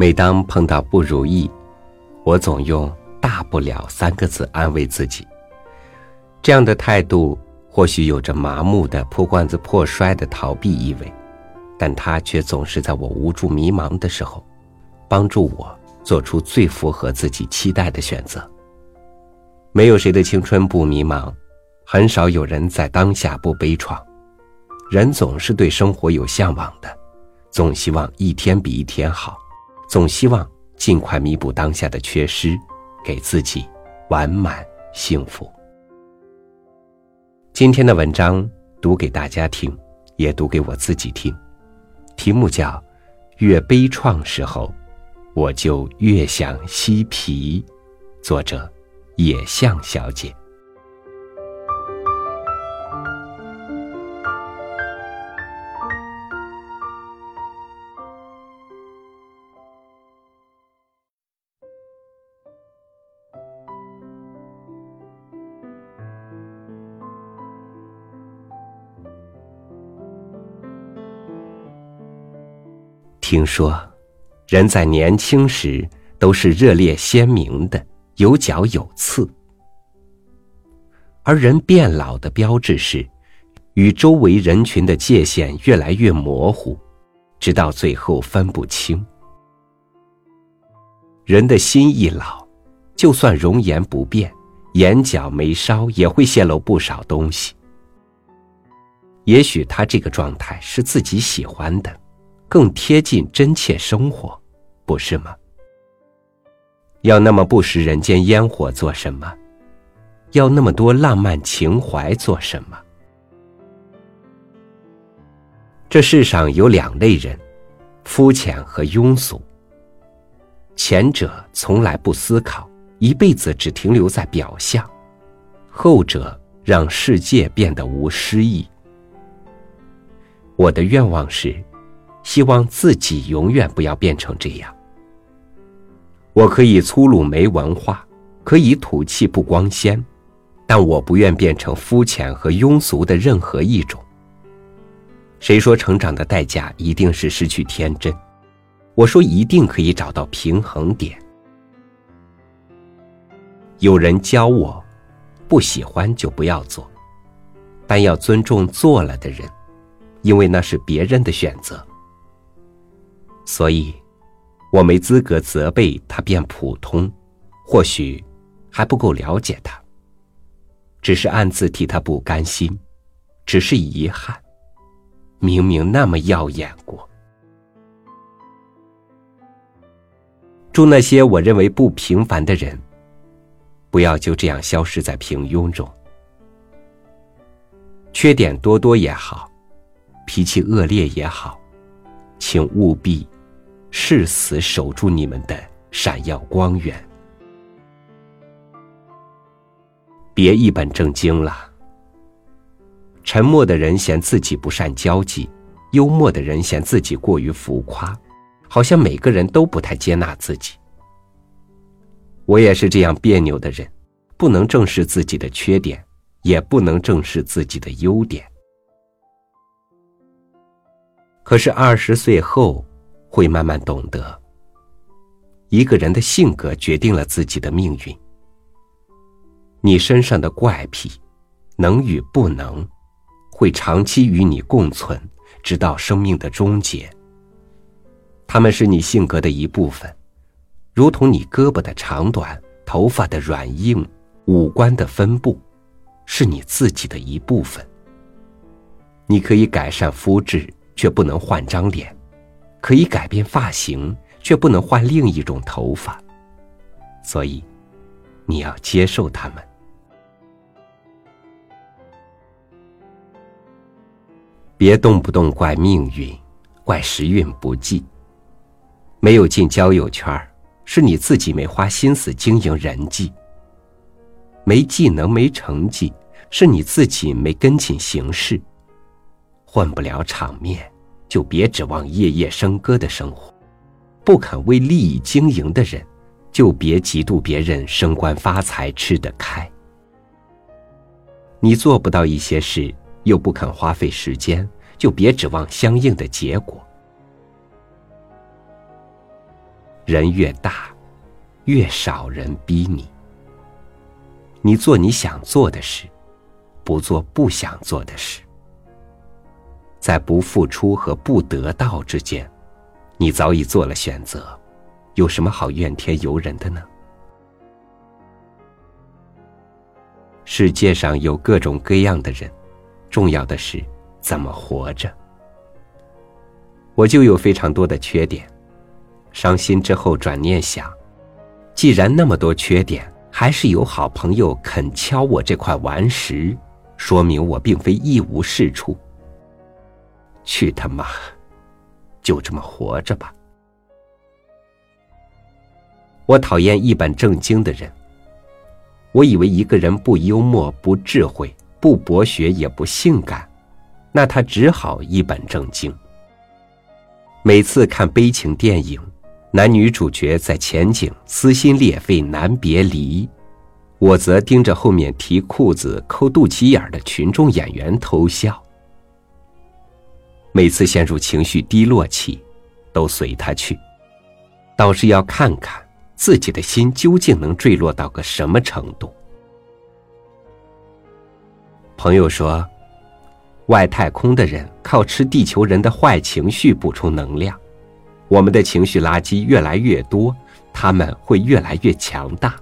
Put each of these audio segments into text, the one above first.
每当碰到不如意，我总用“大不了”三个字安慰自己。这样的态度或许有着麻木的破罐子破摔的逃避意味，但它却总是在我无助迷茫的时候，帮助我做出最符合自己期待的选择。没有谁的青春不迷茫，很少有人在当下不悲怆。人总是对生活有向往的，总希望一天比一天好。总希望尽快弥补当下的缺失，给自己完满幸福。今天的文章读给大家听，也读给我自己听，题目叫《越悲怆时候，我就越想嬉皮》，作者野象小姐。听说，人在年轻时都是热烈鲜明的，有角有刺；而人变老的标志是，与周围人群的界限越来越模糊，直到最后分不清。人的心一老，就算容颜不变，眼角眉梢也会泄露不少东西。也许他这个状态是自己喜欢的。更贴近真切生活，不是吗？要那么不食人间烟火做什么？要那么多浪漫情怀做什么？这世上有两类人，肤浅和庸俗。前者从来不思考，一辈子只停留在表象；后者让世界变得无诗意。我的愿望是。希望自己永远不要变成这样。我可以粗鲁没文化，可以土气不光鲜，但我不愿变成肤浅和庸俗的任何一种。谁说成长的代价一定是失去天真？我说一定可以找到平衡点。有人教我，不喜欢就不要做，但要尊重做了的人，因为那是别人的选择。所以，我没资格责备他变普通，或许还不够了解他。只是暗自替他不甘心，只是遗憾，明明那么耀眼过。祝那些我认为不平凡的人，不要就这样消失在平庸中。缺点多多也好，脾气恶劣也好，请务必。誓死守住你们的闪耀光源，别一本正经了。沉默的人嫌自己不善交际，幽默的人嫌自己过于浮夸，好像每个人都不太接纳自己。我也是这样别扭的人，不能正视自己的缺点，也不能正视自己的优点。可是二十岁后。会慢慢懂得，一个人的性格决定了自己的命运。你身上的怪癖，能与不能，会长期与你共存，直到生命的终结。他们是你性格的一部分，如同你胳膊的长短、头发的软硬、五官的分布，是你自己的一部分。你可以改善肤质，却不能换张脸。可以改变发型，却不能换另一种头发。所以，你要接受他们。别动不动怪命运，怪时运不济。没有进交友圈是你自己没花心思经营人际。没技能、没成绩，是你自己没跟紧形势。混不了场面。就别指望夜夜笙歌的生活，不肯为利益经营的人，就别嫉妒别人升官发财吃得开。你做不到一些事，又不肯花费时间，就别指望相应的结果。人越大，越少人逼你。你做你想做的事，不做不想做的事。在不付出和不得到之间，你早已做了选择，有什么好怨天尤人的呢？世界上有各种各样的人，重要的是怎么活着。我就有非常多的缺点，伤心之后转念想，既然那么多缺点，还是有好朋友肯敲我这块顽石，说明我并非一无是处。去他妈！就这么活着吧。我讨厌一本正经的人。我以为一个人不幽默、不智慧、不博学也不性感，那他只好一本正经。每次看悲情电影，男女主角在前景撕心裂肺难别离，我则盯着后面提裤子、抠肚脐眼的群众演员偷笑。每次陷入情绪低落期，都随他去，倒是要看看自己的心究竟能坠落到个什么程度。朋友说，外太空的人靠吃地球人的坏情绪补充能量，我们的情绪垃圾越来越多，他们会越来越强大，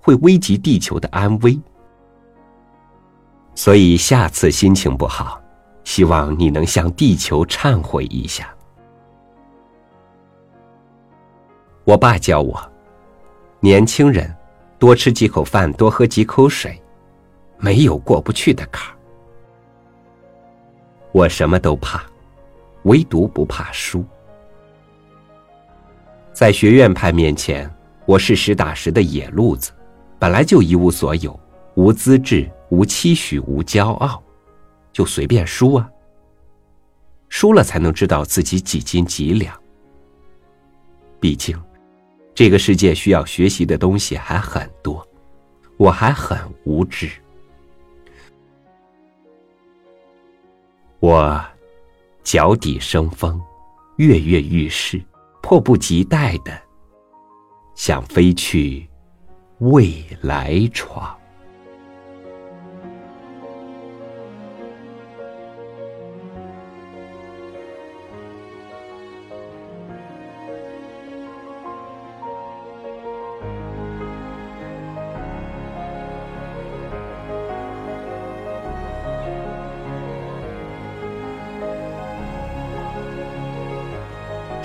会危及地球的安危。所以下次心情不好。希望你能向地球忏悔一下。我爸教我，年轻人多吃几口饭，多喝几口水，没有过不去的坎儿。我什么都怕，唯独不怕输。在学院派面前，我是实打实的野路子，本来就一无所有，无资质，无期许，无骄傲。就随便输啊！输了才能知道自己几斤几两。毕竟，这个世界需要学习的东西还很多，我还很无知。我脚底生风，跃跃欲试，迫不及待的想飞去未来闯。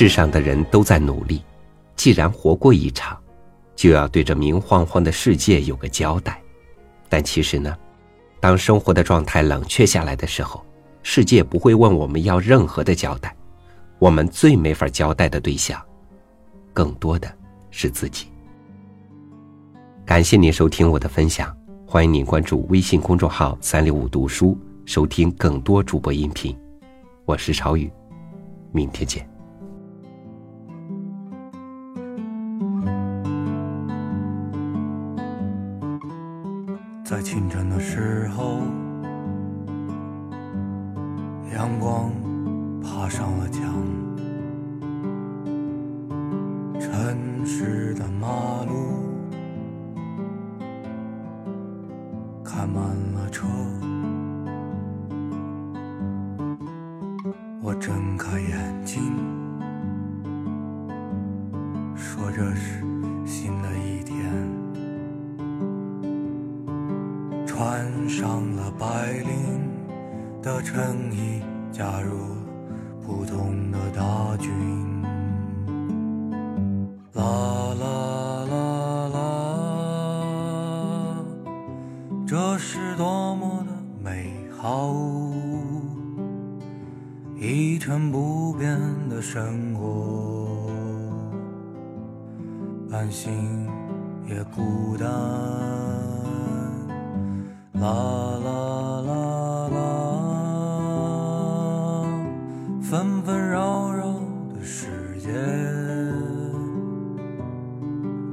世上的人都在努力，既然活过一场，就要对这明晃晃的世界有个交代。但其实呢，当生活的状态冷却下来的时候，世界不会问我们要任何的交代。我们最没法交代的对象，更多的是自己。感谢您收听我的分享，欢迎您关注微信公众号“三六五读书”，收听更多主播音频。我是朝雨，明天见。清晨的时候，阳光爬上了墙，城市的马路开满了车，我睁开眼睛，说这是上了白领的衬衣，加入普通的大军。啦啦啦啦，这是多么的美好，一成不变的生活，安心也孤单。啦啦啦啦，纷纷扰扰的世界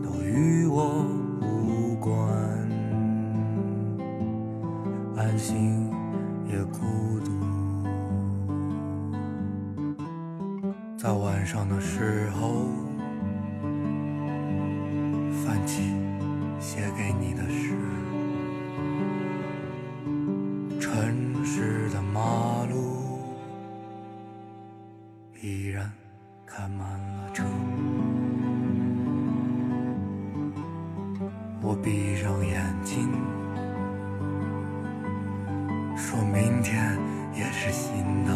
都与我无关，安心也孤独。在晚上的时候，翻起写给你的诗。我闭上眼睛，说明天也是新的，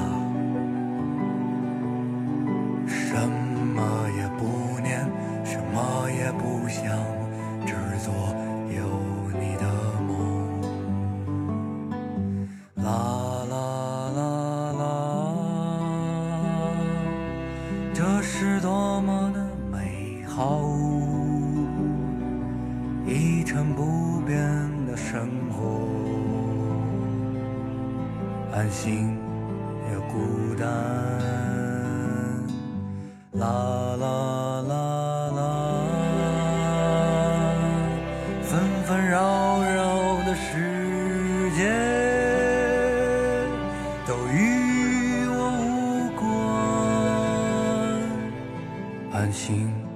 什么也不念，什么也不想，只做有你的梦。啦啦啦啦，这是多么的美好。一成不变的生活，安心也孤单。啦啦啦啦，纷纷扰扰的世界都与我无关，安心。